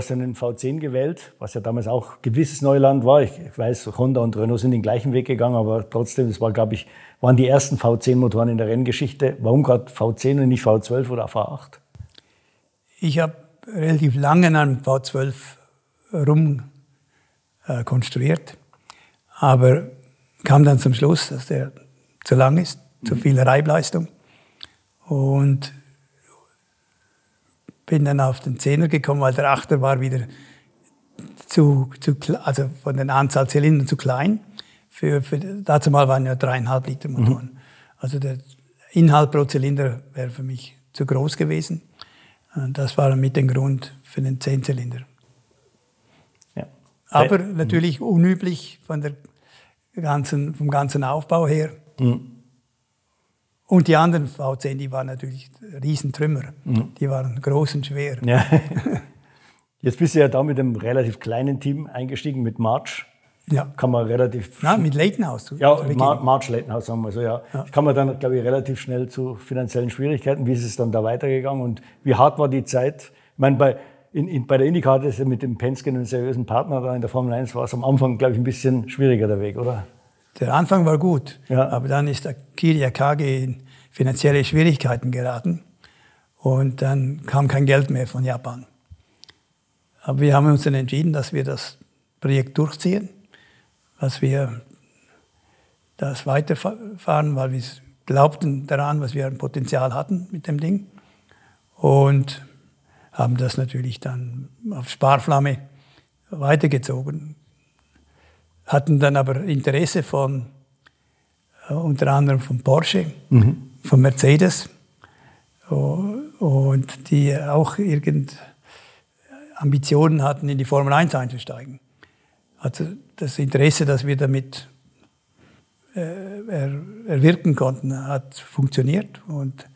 hast einen V10 gewählt, was ja damals auch gewisses Neuland war. Ich, ich weiß, Honda und Renault sind den gleichen Weg gegangen, aber trotzdem, das war, glaube ich, waren die ersten V10-Motoren in der Renngeschichte. Warum gerade V10 und nicht V12 oder V8? Ich habe relativ lange an einem V12 rum äh, konstruiert, aber kam dann zum Schluss, dass der zu lang ist, zu viel Reibleistung und bin dann auf den Zehner gekommen, weil der Achter war wieder zu, zu also von der Anzahl Zylindern zu klein. Für, für, dazu mal waren ja dreieinhalb Liter Motoren. Mhm. Also der Inhalt pro Zylinder wäre für mich zu groß gewesen. Und das war mit dem Grund für den Zehnzylinder. Ja. Aber mhm. natürlich unüblich von der ganzen, vom ganzen Aufbau her. Mhm. Und die anderen V10, die waren natürlich Riesentrümmer. Mhm. Die waren groß und schwer. Ja. Jetzt bist du ja da mit einem relativ kleinen Team eingestiegen, mit March. Ja. Kann man relativ. Nein, mit Leighton-Haus. Ja, Mar March Leighton-Haus, sagen wir so, ja. ja. Kann man dann, glaube ich, relativ schnell zu finanziellen Schwierigkeiten. Wie ist es dann da weitergegangen und wie hart war die Zeit? Ich meine, bei, in, in, bei der Indica ist ja mit dem Penske einen seriösen Partner da in der Formel 1 war es am Anfang, glaube ich, ein bisschen schwieriger der Weg, oder? Der Anfang war gut, ja. aber dann ist der Kiria Kage in finanzielle Schwierigkeiten geraten und dann kam kein Geld mehr von Japan. Aber wir haben uns dann entschieden, dass wir das Projekt durchziehen, dass wir das weiterfahren, weil wir glaubten daran, was wir ein Potenzial hatten mit dem Ding und haben das natürlich dann auf Sparflamme weitergezogen hatten dann aber Interesse von äh, unter anderem von Porsche, mhm. von Mercedes und die auch irgend Ambitionen hatten, in die Formel 1 einzusteigen. Also das Interesse, dass wir damit äh, er, erwirken konnten, hat funktioniert und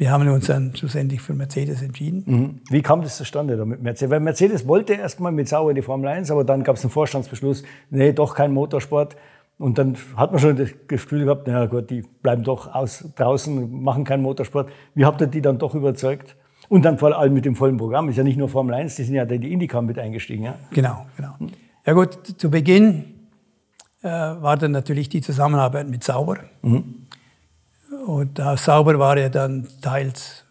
wir haben uns dann schlussendlich für Mercedes entschieden. Mhm. Wie kam das zustande da mit Mercedes? Weil Mercedes wollte erstmal mit Sauer in die Formel 1, aber dann gab es einen Vorstandsbeschluss, nee, doch kein Motorsport. Und dann hat man schon das Gefühl gehabt, na gut, die bleiben doch aus, draußen, machen keinen Motorsport. Wie habt ihr die dann doch überzeugt? Und dann vor allem mit dem vollen Programm. Ist ja nicht nur Formel 1, die sind ja in die Indycar mit eingestiegen. Ja? Genau, genau. Ja gut, zu Beginn äh, war dann natürlich die Zusammenarbeit mit Sauber. Mhm. Und da sauber war ja dann teils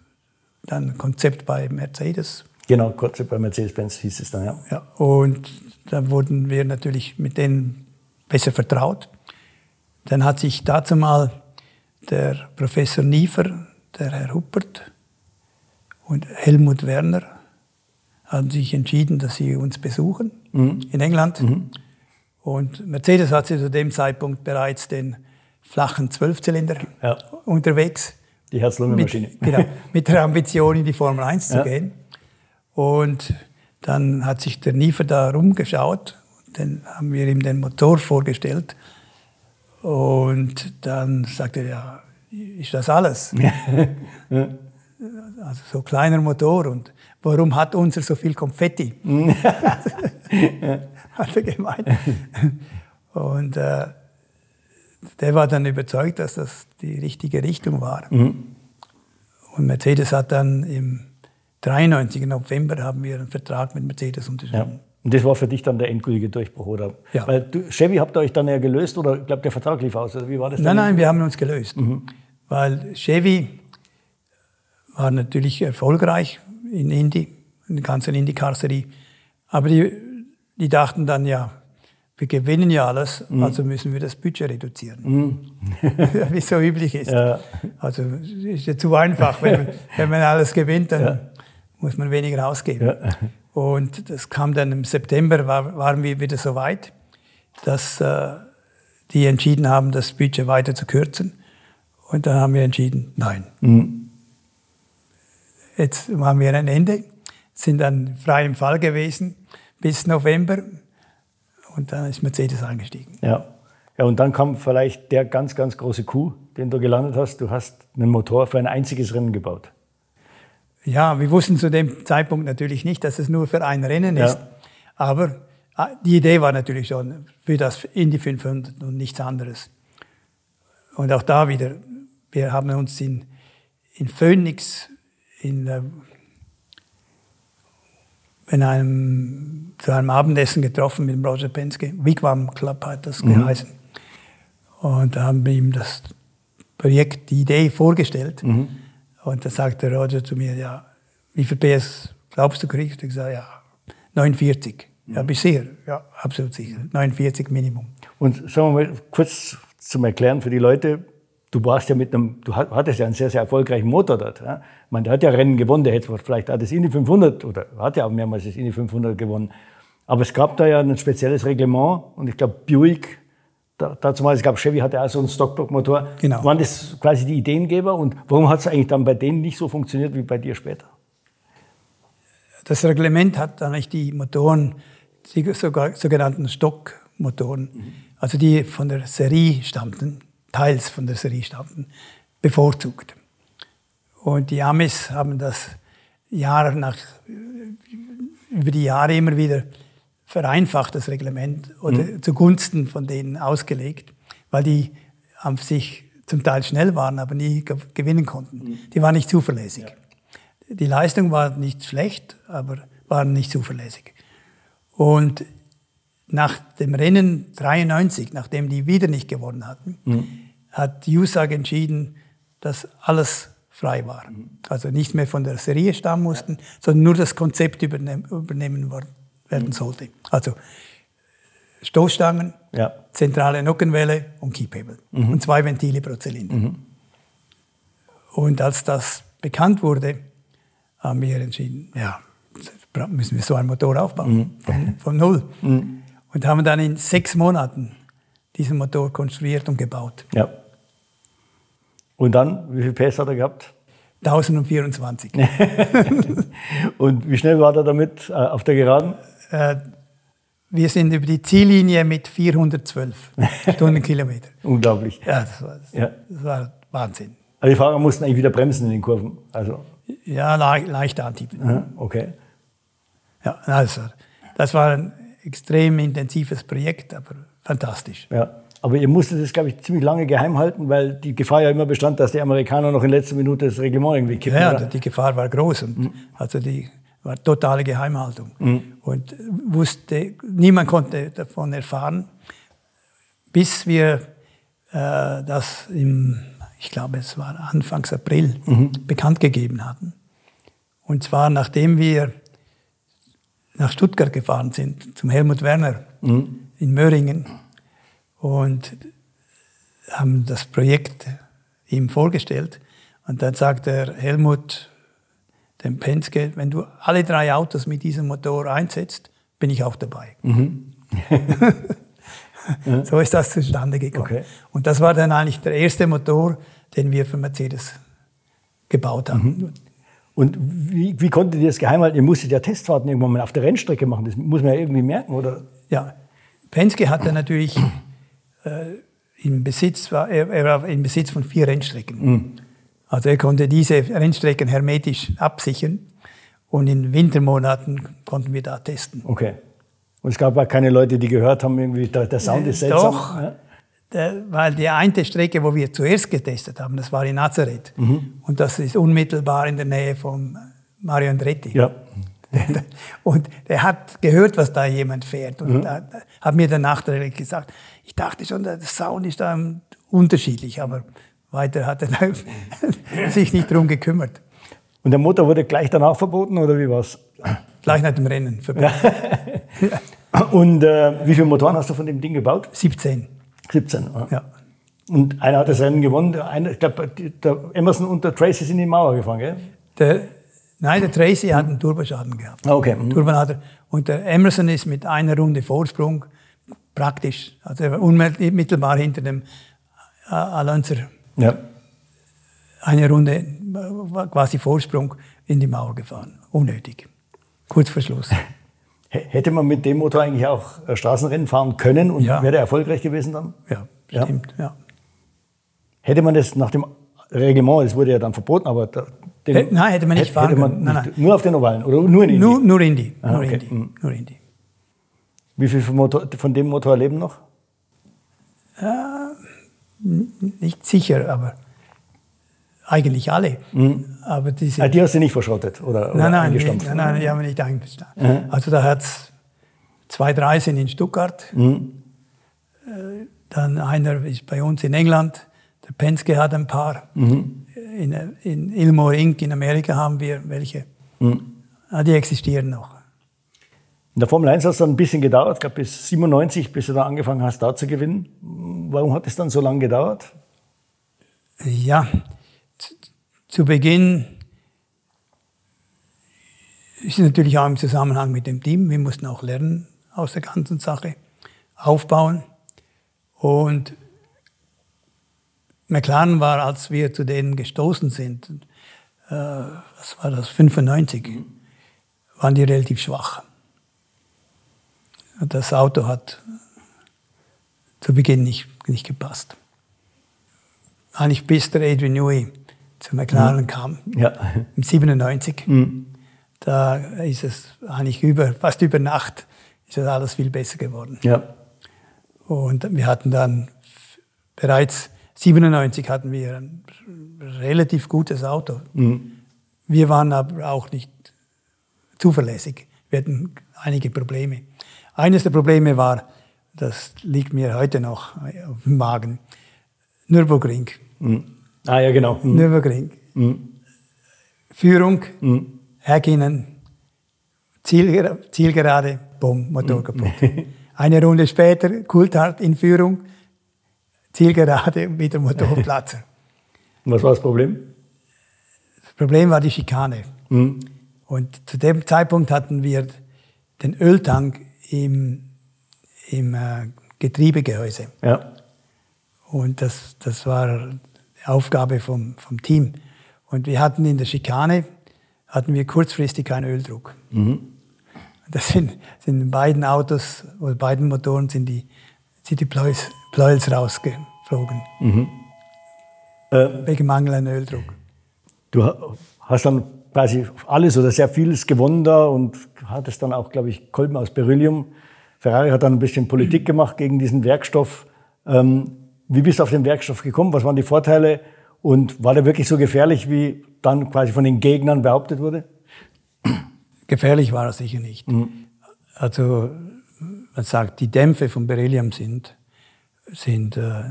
dann Konzept bei Mercedes. Genau, Konzept bei Mercedes-Benz hieß es dann, ja. ja. Und da wurden wir natürlich mit denen besser vertraut. Dann hat sich dazu mal der Professor Niefer, der Herr Huppert und Helmut Werner haben sich entschieden, dass sie uns besuchen mhm. in England. Mhm. Und Mercedes hat zu dem Zeitpunkt bereits den flachen Zwölfzylinder ja. unterwegs. Die Herz-Lungen-Maschine. Genau, mit der Ambition in die Formel 1 zu ja. gehen. Und dann hat sich der Niefer da rumgeschaut. Dann haben wir ihm den Motor vorgestellt. Und dann sagte er, ja, ist das alles? also so kleiner Motor und warum hat unser so viel Konfetti? hat er gemeint. Und äh, der war dann überzeugt, dass das die richtige Richtung war. Mhm. Und Mercedes hat dann im 93. November haben wir einen Vertrag mit Mercedes unterschrieben. Ja. Und das war für dich dann der endgültige Durchbruch, oder? Ja. Weil du, Chevy habt ihr euch dann ja gelöst oder ich glaube der Vertrag lief aus, oder wie war das? Nein, nein, wir haben uns gelöst. Mhm. Weil Chevy war natürlich erfolgreich in Indy, in der ganzen Indy-Karosserie. Aber die, die dachten dann, ja, wir gewinnen ja alles, mhm. also müssen wir das Budget reduzieren. Mhm. Wie es so üblich ist. Ja. Also ist ja zu einfach. Wenn, wenn man alles gewinnt, dann ja. muss man weniger ausgeben. Ja. Und das kam dann im September, war, waren wir wieder so weit, dass äh, die entschieden haben, das Budget weiter zu kürzen. Und dann haben wir entschieden, nein. Mhm. Jetzt haben wir ein Ende, sind dann frei im Fall gewesen bis November und dann ist Mercedes eingestiegen. Ja. Ja, und dann kam vielleicht der ganz, ganz große Coup, den du gelandet hast. Du hast einen Motor für ein einziges Rennen gebaut. Ja, wir wussten zu dem Zeitpunkt natürlich nicht, dass es nur für ein Rennen ja. ist. Aber ah, die Idee war natürlich schon für das Indy 500 und nichts anderes. Und auch da wieder, wir haben uns in, in Phoenix, in, äh, in einem, zu einem Abendessen getroffen mit Roger Penske. Wigwam Club hat das mhm. geheißen. Und da haben wir ihm das Projekt, die Idee vorgestellt. Mhm. Und da sagte Roger zu mir, ja, wie viel PS glaubst du kriegst? Ich sage, ja, 49. Mhm. Ja, bist sicher? Ja, absolut sicher. 49 Minimum. Und sagen wir mal kurz zum Erklären für die Leute, du warst ja mit einem, du hattest ja einen sehr, sehr erfolgreichen Motor dort. Ja? Ich meine, der hat ja Rennen gewonnen, der hätte vielleicht auch das Indy 500 oder hat ja auch mehrmals das Indy 500 gewonnen. Aber es gab da ja ein spezielles Reglement und ich glaube, Buick, da, dazu mal, es gab Chevy hatte auch so einen Stockblock-Motor. Genau. Waren das quasi die Ideengeber und warum hat es eigentlich dann bei denen nicht so funktioniert wie bei dir später? Das Reglement hat dann eigentlich die Motoren, die sogenannten Stockmotoren, mhm. also die von der Serie stammten, teils von der Serie stammten, bevorzugt. Und die Amis haben das Jahr nach, über die Jahre immer wieder vereinfacht, das Reglement, oder mhm. zugunsten von denen ausgelegt, weil die an sich zum Teil schnell waren, aber nie gewinnen konnten. Mhm. Die waren nicht zuverlässig. Ja. Die Leistung war nicht schlecht, aber waren nicht zuverlässig. Und nach dem Rennen 93, nachdem die wieder nicht gewonnen hatten, mhm. hat USAG entschieden, dass alles frei war. Mhm. Also nicht mehr von der Serie stammen mussten, ja. sondern nur das Konzept übernehmen, übernehmen werden mhm. sollte. Also Stoßstangen, ja. zentrale Nockenwelle und Keypebble. Mhm. Und zwei Ventile pro Zylinder. Mhm. Und als das bekannt wurde, haben wir entschieden, ja, müssen wir so einen Motor aufbauen, mhm. von, von, null. Und haben dann in sechs Monaten diesen Motor konstruiert und gebaut. Ja. Und dann, wie viel PS hat er gehabt? 1024. und wie schnell war er damit äh, auf der Geraden? Äh, wir sind über die Ziellinie mit 412 Stundenkilometer. Unglaublich. Ja das, war, ja das, war, Wahnsinn. Aber die Fahrer mussten eigentlich wieder bremsen in den Kurven. Also. Ja, le leicht antippen. Okay. Ja, also, das war ein extrem intensives Projekt, aber fantastisch. Ja. Aber ihr musstet es, glaube ich, ziemlich lange geheim halten, weil die Gefahr ja immer bestand, dass die Amerikaner noch in letzter Minute das Reglement irgendwie kippen. Ja, oder? die Gefahr war groß und mhm. also die war totale Geheimhaltung. Mhm. Und wusste, niemand konnte davon erfahren, bis wir äh, das im, ich glaube, es war Anfangs April, mhm. bekannt gegeben hatten. Und zwar nachdem wir nach Stuttgart gefahren sind, zum Helmut Werner mhm. in Möhringen und haben das Projekt ihm vorgestellt. Und dann sagt der Helmut dem Penske, wenn du alle drei Autos mit diesem Motor einsetzt, bin ich auch dabei. Mhm. so ist das zustande gekommen. Okay. Und das war dann eigentlich der erste Motor, den wir für Mercedes gebaut haben. Mhm. Und wie, wie konntet ihr das geheim halten? Ihr musstet ja Testfahrten irgendwann mal auf der Rennstrecke machen. Das muss man ja irgendwie merken, oder? Ja, Penske hatte natürlich äh, im Besitz, war, er, er, war im Besitz von vier Rennstrecken. Mhm. Also er konnte diese Rennstrecken hermetisch absichern und in Wintermonaten konnten wir da testen. Okay. Und es gab auch keine Leute, die gehört haben, irgendwie der, der Sound ist seltsam. Doch, ja? Weil die eine Strecke, wo wir zuerst getestet haben, das war in Nazareth. Mhm. Und das ist unmittelbar in der Nähe von Mario Andretti. Ja. Und er hat gehört, was da jemand fährt. Und mhm. hat mir dann nachträglich gesagt, ich dachte schon, der Sound ist da unterschiedlich, aber weiter hat er sich nicht darum gekümmert. Und der Motor wurde gleich danach verboten oder wie war's? Gleich nach dem Rennen verboten. Ja. Und äh, wie viele Motoren hast du von dem Ding gebaut? 17. 17. Ja. Und einer hat das Rennen gewonnen. Einer, ich glaube, der Emerson und der Tracy sind in die Mauer gefahren, gell? Der, nein, der Tracy hat einen Turboschaden gehabt. Ah, okay. Mhm. Turbonader. Und der Emerson ist mit einer Runde Vorsprung praktisch, also unmittelbar hinter dem äh, Alonso. Ja. Eine Runde äh, quasi Vorsprung in die Mauer gefahren. Unnötig. Kurz vor Schluss. Hätte man mit dem Motor eigentlich auch äh, Straßenrennen fahren können und ja. wäre erfolgreich gewesen dann? Ja, stimmt, ja. Hätte man das nach dem Reglement, es wurde ja dann verboten, aber den, nein, hätte man nicht fahren hätte man nein, nein. Nur auf den Ovalen oder nur in Indy? Nur, nur Indy. Ah, nur, okay. Indy. Mhm. nur Indy. Wie viel von, Motor, von dem Motor leben noch? Ja, nicht sicher, aber eigentlich alle. Mhm. Aber diese, ah, die hast du nicht verschrottet oder, oder nein, nein, eingestampft? Nein, nein, die haben wir nicht eingestampft. Mhm. Also da hat es zwei, drei sind in Stuttgart. Mhm. Äh, dann einer ist bei uns in England. Der Penske hat ein paar. Mhm. In, in Ilmore Inc. in Amerika haben wir welche. Mhm. Ah, die existieren noch. In der Formel 1 hat es dann ein bisschen gedauert, ich glaube bis 97, bis du dann angefangen hast, da zu gewinnen. Warum hat es dann so lange gedauert? Ja, zu Beginn ist natürlich auch im Zusammenhang mit dem Team. Wir mussten auch lernen aus der ganzen Sache, aufbauen. Und McLaren war, als wir zu denen gestoßen sind, äh, was war das, 95, waren die relativ schwach. Das Auto hat zu Beginn nicht, nicht gepasst. Eigentlich bis der Adrian Newey zu McLaren kam, ja. im 97. Mhm. Da ist es eigentlich über, fast über Nacht ist das alles viel besser geworden. Ja. Und wir hatten dann bereits 97 hatten wir ein relativ gutes Auto. Mhm. Wir waren aber auch nicht zuverlässig. Wir hatten einige Probleme. Eines der Probleme war, das liegt mir heute noch auf dem Magen, Nürburgring. Mhm. Ah ja, genau. Mhm. Nürburgring. Mhm. Führung, mhm. hergehen, Ziel, Zielgerade, bumm, Motor mhm. kaputt. Eine Runde später, Coulthard in Führung, Zielgerade, wieder Motorplatzer. Was war das Problem? Das Problem war die Schikane. Mhm. Und zu dem Zeitpunkt hatten wir den Öltank im, im äh, Getriebegehäuse. Ja. Und das, das war Aufgabe vom, vom Team. Und wir hatten in der Schikane, hatten wir kurzfristig keinen Öldruck. Mhm. Das sind, sind in beiden Autos, oder beiden Motoren sind die, sind die Pleuels, Pleuels rausgeflogen. Mhm. Äh, wegen Mangel an Öldruck. Du hast dann quasi alles oder sehr vieles gewonnen da und hattest dann auch, glaube ich, Kolben aus Beryllium. Ferrari hat dann ein bisschen Politik gemacht gegen diesen Werkstoff. Ähm, wie bist du auf den Werkstoff gekommen? Was waren die Vorteile? Und war der wirklich so gefährlich, wie dann quasi von den Gegnern behauptet wurde? Gefährlich war er sicher nicht. Mhm. Also man sagt, die Dämpfe von Beryllium sind, sind äh,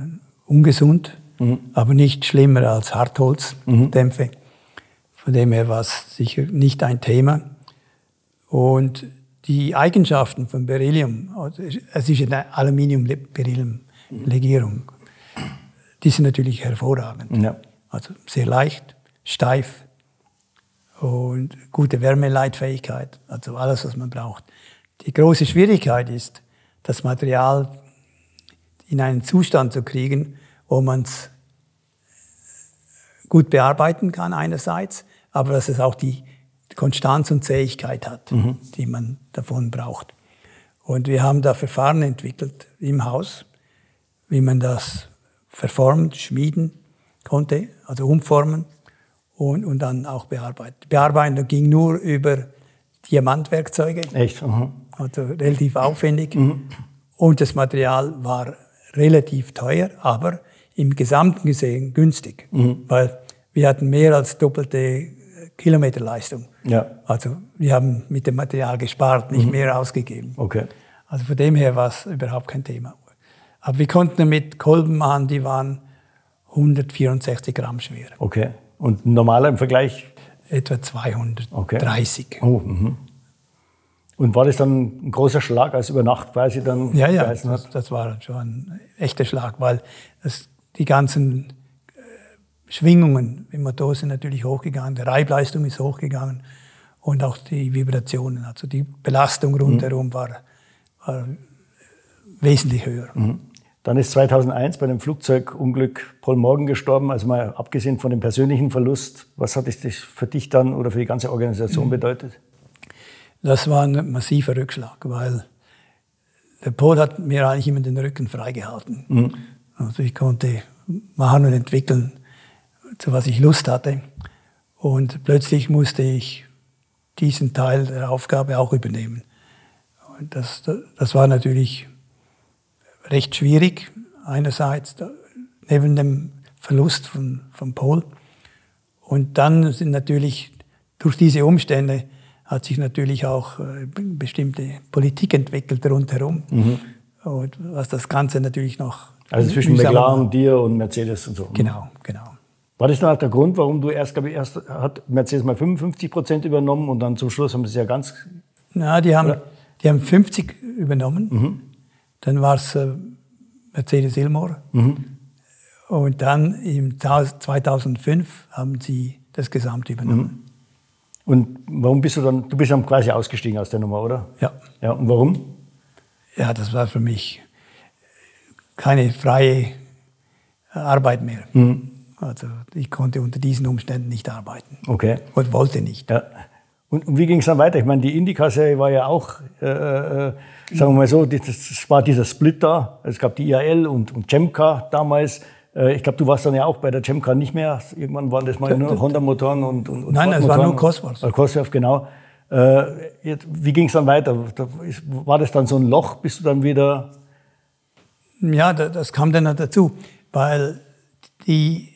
ungesund, mhm. aber nicht schlimmer als Hartholzdämpfe. Mhm. Von dem her war es sicher nicht ein Thema. Und die Eigenschaften von Beryllium, also es ist eine Aluminium-Beryllium-Legierung, die sind natürlich hervorragend. Ja. Also sehr leicht, steif und gute Wärmeleitfähigkeit, also alles, was man braucht. Die große Schwierigkeit ist, das Material in einen Zustand zu kriegen, wo man es gut bearbeiten kann einerseits, aber dass es auch die Konstanz und Zähigkeit hat, mhm. die man davon braucht. Und wir haben da Verfahren entwickelt im Haus, wie man das verformt, schmieden konnte, also umformen und, und dann auch bearbeiten. Die Bearbeitung ging nur über Diamantwerkzeuge. Echt? Mhm. Also relativ aufwendig. Mhm. Und das Material war relativ teuer, aber im Gesamten gesehen günstig, mhm. weil wir hatten mehr als doppelte Kilometerleistung. Ja. Also wir haben mit dem Material gespart, nicht mhm. mehr ausgegeben. Okay. Also von dem her war es überhaupt kein Thema. Aber wir konnten mit Kolben machen, die waren 164 Gramm schwer. Okay. Und normaler im Vergleich? Etwa 230. Okay. Oh, mhm. Und war das dann ein großer Schlag, als über Nacht quasi dann Ja, ja, das, das, war schon ein echter Schlag, weil das, die ganzen äh, Schwingungen im Motor sind natürlich hochgegangen, die Reibleistung ist hochgegangen und auch die Vibrationen, also die Belastung rundherum mhm. war, war wesentlich höher. Mhm. Dann ist 2001 bei dem Flugzeugunglück Paul Morgan gestorben. Also mal abgesehen von dem persönlichen Verlust, was hat das für dich dann oder für die ganze Organisation mhm. bedeutet? Das war ein massiver Rückschlag, weil der Paul hat mir eigentlich immer den Rücken freigehalten. Mhm. Also ich konnte machen und entwickeln, zu was ich Lust hatte. Und plötzlich musste ich diesen Teil der Aufgabe auch übernehmen. Und das, das war natürlich recht schwierig. Einerseits neben dem Verlust von, von Paul Und dann sind natürlich durch diese Umstände hat sich natürlich auch äh, bestimmte Politik entwickelt rundherum. Mhm. Und was das Ganze natürlich noch. Also zwischen McLaren, dir und Mercedes und so. Genau, genau. War das dann auch der Grund, warum du erst, glaube ich, erst hat Mercedes mal 55 Prozent übernommen und dann zum Schluss haben sie es ja ganz. Na, die haben, die haben 50 übernommen. Mhm. Dann war es äh, Mercedes Ilmor. Mhm. Und dann im 2005 haben sie das Gesamte übernommen. Mhm. Und warum bist du dann, du bist dann quasi ausgestiegen aus der Nummer, oder? Ja. Ja, und warum? Ja, das war für mich keine freie Arbeit mehr. Mhm. Also ich konnte unter diesen Umständen nicht arbeiten. Okay. Und wollte nicht. Ja. Und, und wie ging es dann weiter? Ich meine, die Indycar-Serie war ja auch, äh, äh, sagen wir mal so, das, das, war dieser Split da. Es gab die IAL und, und Cemca damals. Äh, ich glaube, du warst dann ja auch bei der Cemca nicht mehr. Irgendwann waren das mal nur Honda-Motoren und, und, und Nein, es war nur Cosworth. Äh, Cosworth, genau. Äh, jetzt, wie ging es dann weiter? War das dann so ein Loch, bis du dann wieder... Ja, das kam dann dazu, weil die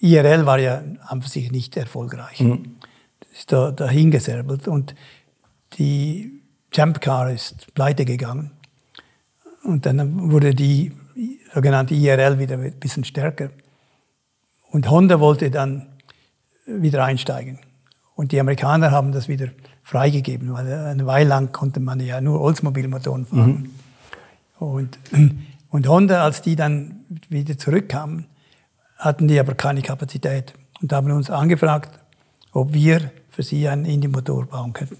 IRL war ja an sich nicht erfolgreich. Mhm. Ist da, dahingeserbelt und die Jump Car ist pleite gegangen. Und dann wurde die sogenannte IRL wieder ein bisschen stärker. Und Honda wollte dann wieder einsteigen. Und die Amerikaner haben das wieder freigegeben, weil eine Weile lang konnte man ja nur Oldsmobile-Motoren fahren. Mhm. Und, und Honda, als die dann wieder zurückkamen, hatten die aber keine Kapazität und haben uns angefragt, ob wir für sie einen Indie-Motor bauen könnten.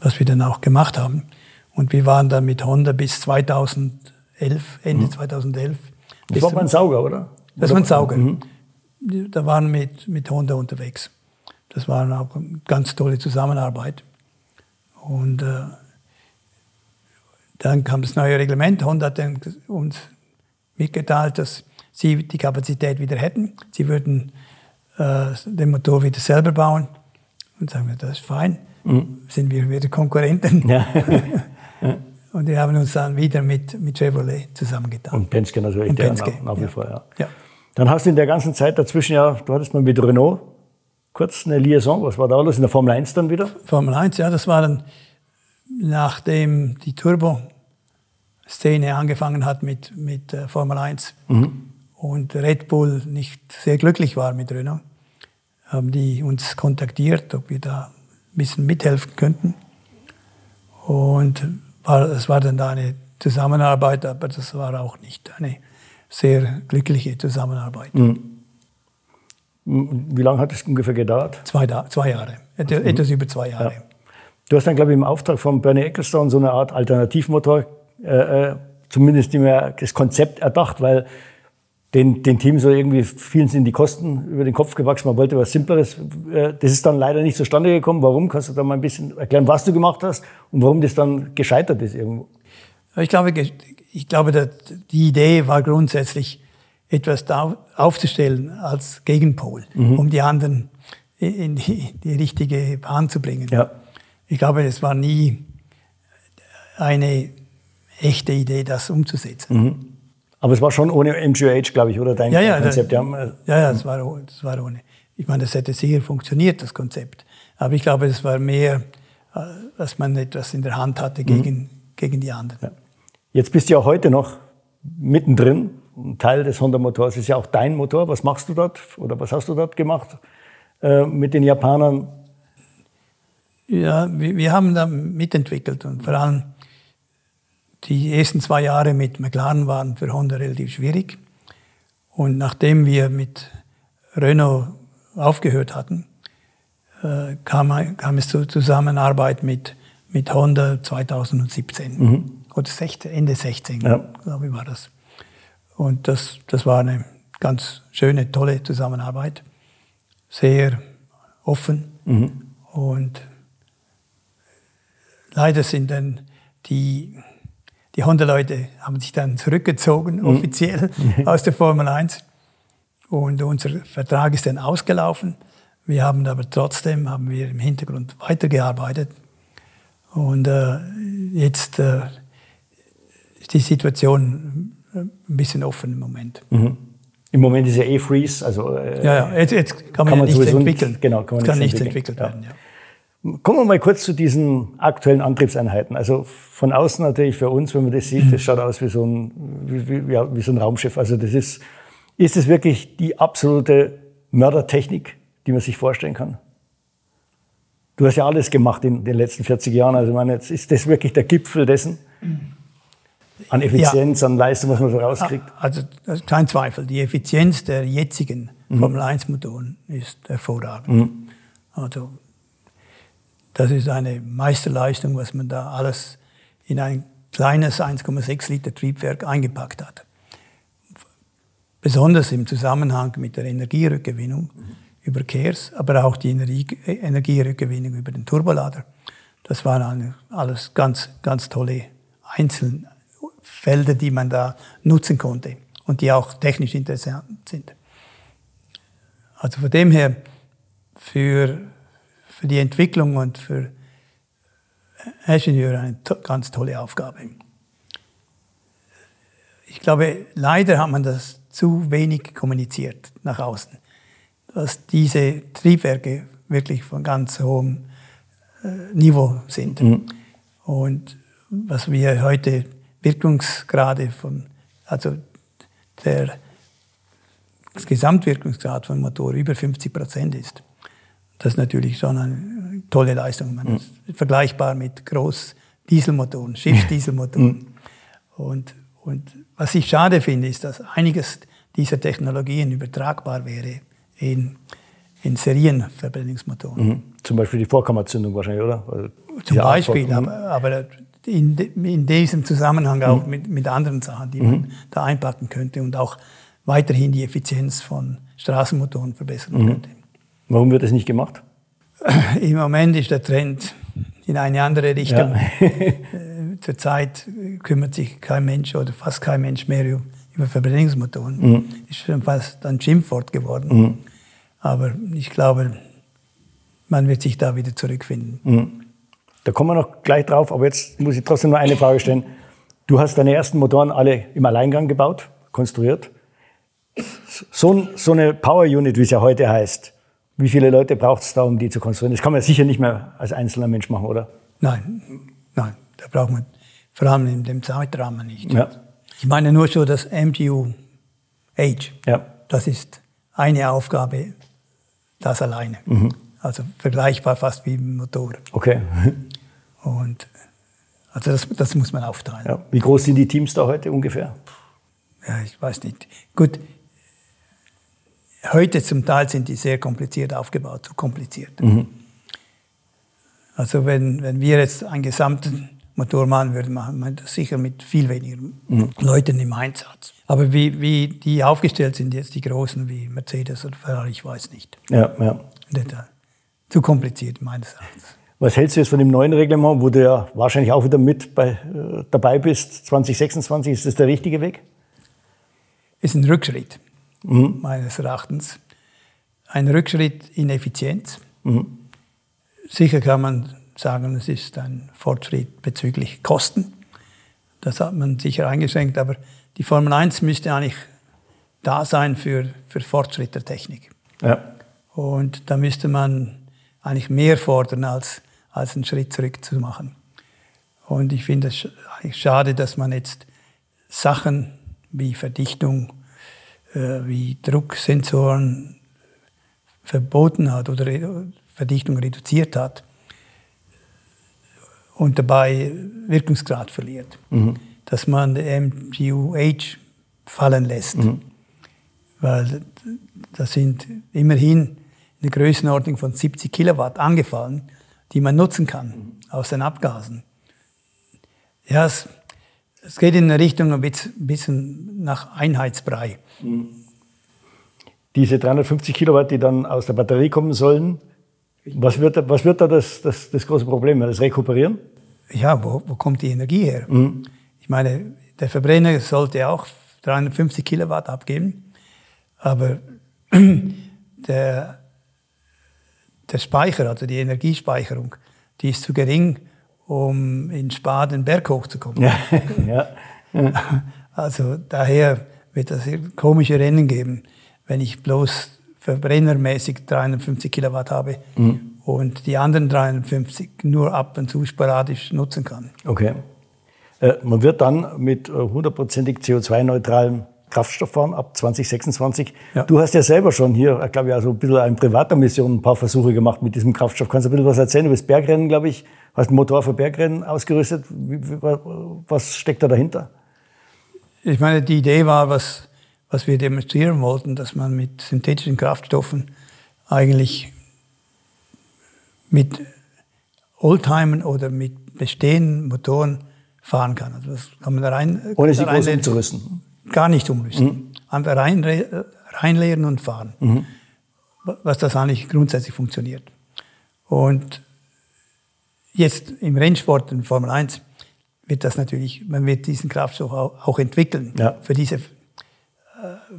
Was wir dann auch gemacht haben. Und wir waren dann mit Honda bis 2011, Ende mhm. 2011. Das war ein Sauger, oder? Das war ein Sauger. Mhm. Da waren wir mit, mit Honda unterwegs. Das war auch eine ganz tolle Zusammenarbeit. Und äh, dann kam das neue Reglement. Honda hat uns mitgeteilt, dass sie die Kapazität wieder hätten. Sie würden äh, den Motor wieder selber bauen. Und sagen wir, das ist fein. Mhm. Sind wir wieder Konkurrenten. Ja. Und wir haben uns dann wieder mit, mit Chevrolet zusammengetan. Und Penske natürlich, Und Penske, nach, nach wie ja. vor. Ja. ja. Dann hast du in der ganzen Zeit dazwischen ja, du hattest mal mit Renault kurz eine Liaison. Was war da alles in der Formel 1 dann wieder? Formel 1, ja, das war dann, nachdem die Turbo-Szene angefangen hat mit, mit äh, Formel 1. Mhm und Red Bull nicht sehr glücklich war mit Renault, haben die uns kontaktiert, ob wir da ein bisschen mithelfen könnten. Und es war dann da eine Zusammenarbeit, aber das war auch nicht eine sehr glückliche Zusammenarbeit. Mhm. Wie lange hat es ungefähr gedauert? Zwei, zwei Jahre, etwas über zwei Jahre. Ja. Du hast dann, glaube ich, im Auftrag von Bernie Ecclestone so eine Art Alternativmotor, äh, äh zumindest immer das Konzept erdacht, weil den, den Team so irgendwie, vielen sind die Kosten über den Kopf gewachsen, man wollte was Simpleres. Äh, das ist dann leider nicht zustande gekommen. Warum? Kannst du da mal ein bisschen erklären, was du gemacht hast und warum das dann gescheitert ist irgendwo? Ich glaube, ich glaube, die Idee war grundsätzlich, etwas aufzustellen als Gegenpol, mhm. um die anderen in die, die, richtige Bahn zu bringen. Ja. Ich glaube, es war nie eine echte Idee, das umzusetzen. Mhm. Aber es war schon ohne MGH, glaube ich, oder dein ja, ja, Konzept? Da, ja, ja, es war, das war ohne. Ich meine, das hätte sicher funktioniert, das Konzept. Aber ich glaube, es war mehr, äh, dass man etwas in der Hand hatte gegen, mhm. gegen die anderen. Ja. Jetzt bist du ja heute noch mittendrin. Ein Teil des Honda-Motors ist ja auch dein Motor. Was machst du dort oder was hast du dort gemacht äh, mit den Japanern? Ja, wir, wir haben da mitentwickelt und vor allem die ersten zwei Jahre mit McLaren waren für Honda relativ schwierig. Und nachdem wir mit Renault aufgehört hatten, äh, kam, kam es zur Zusammenarbeit mit, mit Honda 2017 mhm. oder 16, Ende 16, ja. glaube ich, war das. Und das, das war eine ganz schöne, tolle Zusammenarbeit. Sehr offen. Mhm. Und leider sind dann die die Honda-Leute haben sich dann zurückgezogen, mhm. offiziell aus der Formel 1. Und unser Vertrag ist dann ausgelaufen. Wir haben aber trotzdem haben wir im Hintergrund weitergearbeitet. Und äh, jetzt äh, ist die Situation ein bisschen offen im Moment. Mhm. Im Moment ist ja eh Freeze, also äh, ja, ja, jetzt, jetzt kann man, kann man ja nichts entwickeln. Genau, kann man kann nichts entwickeln. entwickelt werden. Ja. Kommen wir mal kurz zu diesen aktuellen Antriebseinheiten. Also von außen natürlich für uns, wenn man das sieht, das schaut aus wie so ein, wie, wie, ja, wie so ein Raumschiff. Also das ist, ist es wirklich die absolute Mördertechnik, die man sich vorstellen kann? Du hast ja alles gemacht in den letzten 40 Jahren. Also ich meine, jetzt ist das wirklich der Gipfel dessen? An Effizienz, ja. an Leistung, was man so rauskriegt? Also kein Zweifel. Die Effizienz der jetzigen mhm. Formel 1 Motoren ist hervorragend. Mhm. Also das ist eine Meisterleistung, was man da alles in ein kleines 1,6 Liter Triebwerk eingepackt hat. Besonders im Zusammenhang mit der Energierückgewinnung mhm. über Kehrs, aber auch die Energie, Energierückgewinnung über den Turbolader. Das waren alles ganz, ganz tolle Einzelfelder, die man da nutzen konnte und die auch technisch interessant sind. Also von dem her, für, für die Entwicklung und für Ingenieure eine to ganz tolle Aufgabe. Ich glaube, leider hat man das zu wenig kommuniziert nach außen, dass diese Triebwerke wirklich von ganz hohem äh, Niveau sind. Mhm. Und was wir heute Wirkungsgrade von, also der das Gesamtwirkungsgrad von Motor über 50 Prozent ist. Das ist natürlich schon eine tolle Leistung. Man ist mhm. vergleichbar mit Groß-Dieselmotoren, Schiffsdieselmotoren. Mhm. Und, und was ich schade finde, ist, dass einiges dieser Technologien übertragbar wäre in, in Serienverbrennungsmotoren. Mhm. Zum Beispiel die Vorkammerzündung wahrscheinlich, oder? Also Zum Beispiel, aber, aber in, in, diesem Zusammenhang auch mhm. mit, mit anderen Sachen, die man da einpacken könnte und auch weiterhin die Effizienz von Straßenmotoren verbessern könnte. Warum wird das nicht gemacht? Im Moment ist der Trend in eine andere Richtung. Ja. Äh, zurzeit kümmert sich kein Mensch oder fast kein Mensch mehr über Verbrennungsmotoren. Mhm. Ist schon fast ein Schimpfwort geworden. Mhm. Aber ich glaube, man wird sich da wieder zurückfinden. Mhm. Da kommen wir noch gleich drauf, aber jetzt muss ich trotzdem noch eine Frage stellen. Du hast deine ersten Motoren alle im Alleingang gebaut, konstruiert. So, so eine Power Unit, wie es ja heute heißt, wie viele Leute braucht es da, um die zu konstruieren? Das kann man sicher nicht mehr als einzelner Mensch machen, oder? Nein, nein, da braucht man vor allem in dem Zeitrahmen nicht. Ja. Ich meine nur so das MGU Age. Ja. Das ist eine Aufgabe, das alleine. Mhm. Also vergleichbar fast wie ein Motor. Okay. Und also das, das muss man aufteilen. Ja. Wie groß sind die Teams da heute ungefähr? Ja, ich weiß nicht. Gut, heute zum Teil sind die sehr kompliziert aufgebaut, zu kompliziert. Mhm. Also wenn, wenn wir jetzt einen gesamten Motor machen würden, machen wir das sicher mit viel weniger mhm. Leuten im Einsatz. Aber wie, wie die aufgestellt sind jetzt, die Großen wie Mercedes oder Ferrari, ich weiß nicht. Ja, ja. Zu kompliziert meines Erachtens. Was hältst du jetzt von dem neuen Reglement, wo du ja wahrscheinlich auch wieder mit bei, äh, dabei bist, 2026? Ist das der richtige Weg? Ist ein Rückschritt mhm. meines Erachtens. Ein Rückschritt in Effizienz. Mhm. Sicher kann man sagen, es ist ein Fortschritt bezüglich Kosten. Das hat man sicher eingeschränkt, aber die Formel 1 müsste eigentlich da sein für, für Fortschritt der Technik. Ja. Und da müsste man eigentlich mehr fordern, als, als einen Schritt zurück zu machen. Und ich finde es eigentlich schade, dass man jetzt Sachen wie Verdichtung äh, wie Drucksensoren verboten hat oder Verdichtung reduziert hat und dabei Wirkungsgrad verliert. Mhm. Dass man MGUH fallen lässt. Mhm. Weil das sind immerhin eine Größenordnung von 70 Kilowatt angefallen, die man nutzen kann mhm. aus den Abgasen. Ja, es, es geht in eine Richtung ein bisschen nach Einheitsbrei. Diese 350 Kilowatt, die dann aus der Batterie kommen sollen, was wird, was wird da das, das, das große Problem? Das Rekuperieren? Ja, wo, wo kommt die Energie her? Mhm. Ich meine, der Verbrenner sollte auch 350 Kilowatt abgeben, aber der, der Speicher, also die Energiespeicherung, die ist zu gering, um in Spa den Berg hochzukommen. Ja, ja. Also daher wird es komische Rennen geben, wenn ich bloß verbrennermäßig 350 Kilowatt habe mhm. und die anderen 350 nur ab und zu sporadisch nutzen kann. Okay. Äh, man wird dann mit äh, hundertprozentig CO2-neutralem Kraftstoff fahren ab 2026. Ja. Du hast ja selber schon hier, glaube ich, also ein bisschen in privater Mission ein paar Versuche gemacht mit diesem Kraftstoff. Kannst du ein bisschen was erzählen über das Bergrennen, glaube ich? Hast einen Motor für Bergrennen ausgerüstet. Was steckt da dahinter? Ich meine, die Idee war, was was wir demonstrieren wollten, dass man mit synthetischen Kraftstoffen eigentlich mit Oldtimern oder mit bestehenden Motoren fahren kann. Also das kann man rein, Ohne sie groß umzurüsten? Gar nicht umrüsten. Mhm. Einfach rein, reinleeren und fahren. Mhm. Was das eigentlich grundsätzlich funktioniert. Und jetzt im Rennsport, in Formel 1, wird das natürlich, man wird diesen Kraftstoff auch, auch entwickeln ja. für diese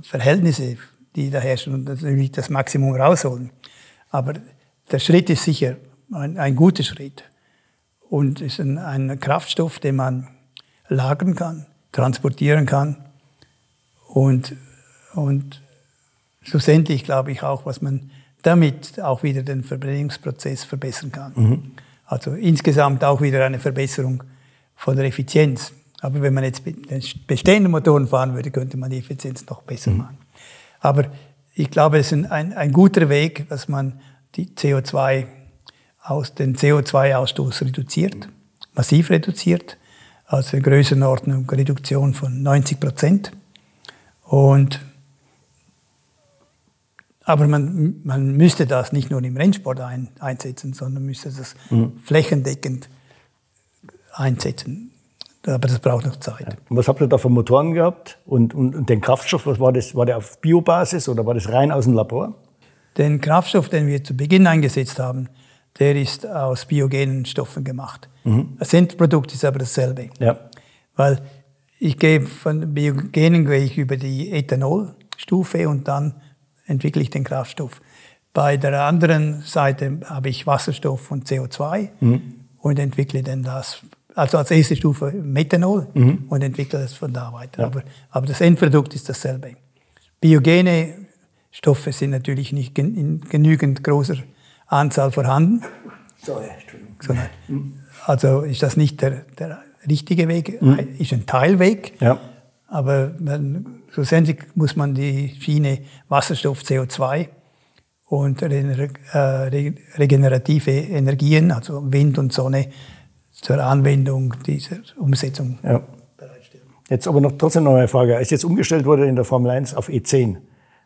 Verhältnisse, die da herrschen und natürlich das Maximum rausholen. Aber der Schritt ist sicher ein, ein guter Schritt und ist ein, ein Kraftstoff, den man lagern kann, transportieren kann und, und schlussendlich glaube ich auch, was man damit auch wieder den Verbrennungsprozess verbessern kann. Mhm. Also insgesamt auch wieder eine Verbesserung von der Effizienz. Aber wenn man jetzt mit den bestehenden Motoren fahren würde, könnte man die Effizienz noch besser mhm. machen. Aber ich glaube, es ist ein, ein guter Weg, dass man die CO2 aus, den CO2-Ausstoß reduziert, massiv reduziert, also in Größenordnung Reduktion von 90 Prozent. Und aber man, man müsste das nicht nur im Rennsport ein, einsetzen, sondern müsste das mhm. flächendeckend einsetzen. Aber das braucht noch Zeit. Ja. was habt ihr da für Motoren gehabt? Und, und, und, den Kraftstoff, was war das? War der auf Biobasis oder war das rein aus dem Labor? Den Kraftstoff, den wir zu Beginn eingesetzt haben, der ist aus biogenen Stoffen gemacht. Mhm. Das Endprodukt ist aber dasselbe. Ja. Weil ich gehe von biogenen gehe ich über die Ethanolstufe und dann entwickle ich den Kraftstoff. Bei der anderen Seite habe ich Wasserstoff und CO2 mhm. und entwickle dann das also als erste Stufe Methanol mhm. und entwickelt es von da weiter. Ja. Aber, aber das Endprodukt ist dasselbe. Biogene Stoffe sind natürlich nicht in genügend großer Anzahl vorhanden. Sorry, Entschuldigung. Also ist das nicht der, der richtige Weg, mhm. ist ein Teilweg. Ja. Aber man, schlussendlich muss man die Schiene Wasserstoff, CO2 und äh, regenerative Energien, also Wind und Sonne, zur Anwendung dieser Umsetzung ja. bereitstellen. Jetzt aber noch trotzdem noch eine Frage. Als jetzt umgestellt wurde in der Formel 1 auf E10,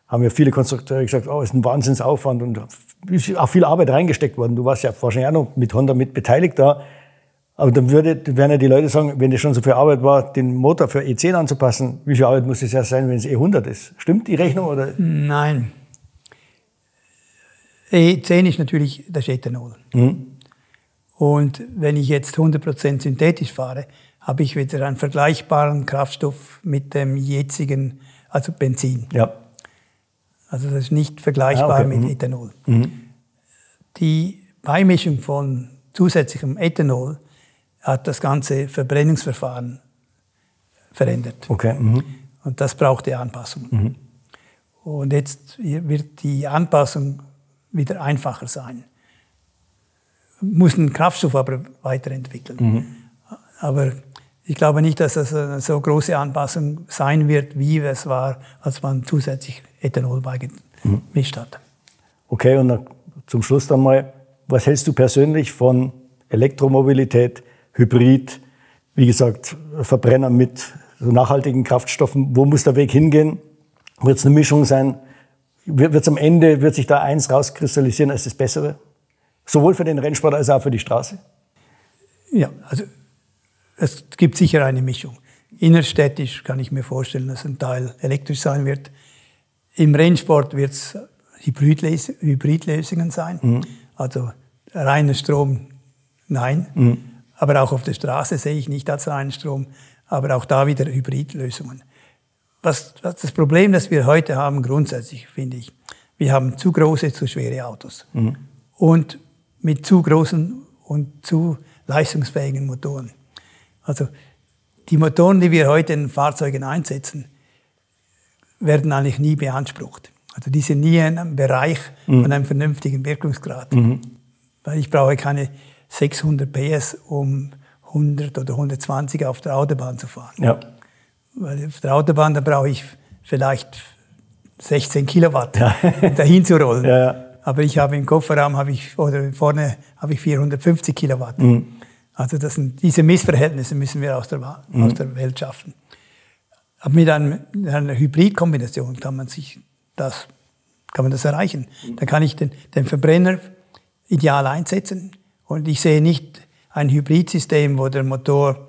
haben ja viele Konstrukteure gesagt, oh, ist ein Wahnsinnsaufwand und ist auch viel Arbeit reingesteckt worden. Du warst ja wahrscheinlich auch noch mit Honda mit beteiligt da. Aber dann würde, werden ja die Leute sagen, wenn das schon so viel Arbeit war, den Motor für E10 anzupassen, wie viel Arbeit muss es ja sein, wenn es E100 ist? Stimmt die Rechnung? Oder? Nein. E10 ist natürlich das Ethanol. Mhm. Und wenn ich jetzt 100% synthetisch fahre, habe ich wieder einen vergleichbaren Kraftstoff mit dem jetzigen, also Benzin. Ja. Also das ist nicht vergleichbar ah, okay. mit mhm. Ethanol. Mhm. Die Beimischung von zusätzlichem Ethanol hat das ganze Verbrennungsverfahren verändert. Okay. Mhm. Und das brauchte Anpassung. Mhm. Und jetzt wird die Anpassung wieder einfacher sein muss einen Kraftstoff aber weiterentwickeln. Mhm. Aber ich glaube nicht, dass das eine so große Anpassung sein wird, wie es war, als man zusätzlich Ethanol beigemischt hat. Okay, und zum Schluss dann mal, was hältst du persönlich von Elektromobilität, Hybrid, wie gesagt, Verbrenner mit so nachhaltigen Kraftstoffen? Wo muss der Weg hingehen? Wird es eine Mischung sein? Wird es am Ende, wird sich da eins rauskristallisieren als das Bessere? Sowohl für den Rennsport als auch für die Straße? Ja, also es gibt sicher eine Mischung. Innerstädtisch kann ich mir vorstellen, dass ein Teil elektrisch sein wird. Im Rennsport wird es Hybridlösungen sein. Mhm. Also reiner Strom, nein. Mhm. Aber auch auf der Straße sehe ich nicht als reinen Strom. Aber auch da wieder Hybridlösungen. Was, was das Problem, das wir heute haben, grundsätzlich finde ich, wir haben zu große, zu schwere Autos. Mhm. Und mit zu großen und zu leistungsfähigen Motoren. Also die Motoren, die wir heute in Fahrzeugen einsetzen, werden eigentlich nie beansprucht. Also die sind nie in einem Bereich mhm. von einem vernünftigen Wirkungsgrad. Mhm. Weil ich brauche keine 600 PS, um 100 oder 120 auf der Autobahn zu fahren. Ja. Weil auf der Autobahn, da brauche ich vielleicht 16 Kilowatt, ja. um dahin zu rollen. Ja, ja. Aber ich habe im Kofferraum habe ich, oder vorne habe ich 450 Kilowatt. Mhm. Also das sind, diese Missverhältnisse müssen wir aus der, mhm. aus der Welt schaffen. Aber mit einem, einer Hybridkombination kann man sich das, kann man das erreichen. Da kann ich den, den Verbrenner ideal einsetzen und ich sehe nicht ein Hybridsystem, wo der Motor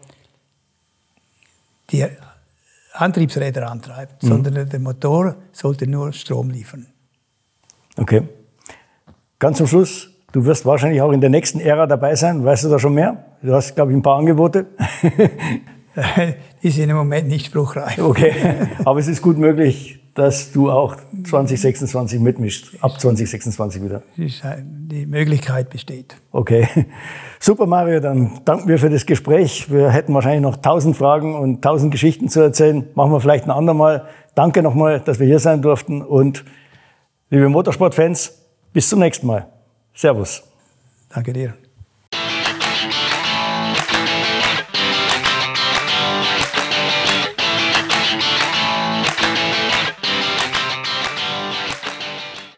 die Antriebsräder antreibt, mhm. sondern der Motor sollte nur Strom liefern. Okay. Ganz zum Schluss, du wirst wahrscheinlich auch in der nächsten Ära dabei sein. Weißt du da schon mehr? Du hast, glaube ich, ein paar Angebote. Die sind im Moment nicht spruchreif. Okay, aber es ist gut möglich, dass du auch 2026 mitmischst, ab 2026 wieder. Die Möglichkeit besteht. Okay, super Mario, dann danken wir für das Gespräch. Wir hätten wahrscheinlich noch tausend Fragen und tausend Geschichten zu erzählen. Machen wir vielleicht ein andermal. Danke nochmal, dass wir hier sein durften und liebe Motorsportfans, bis zum nächsten Mal. Servus. Danke dir.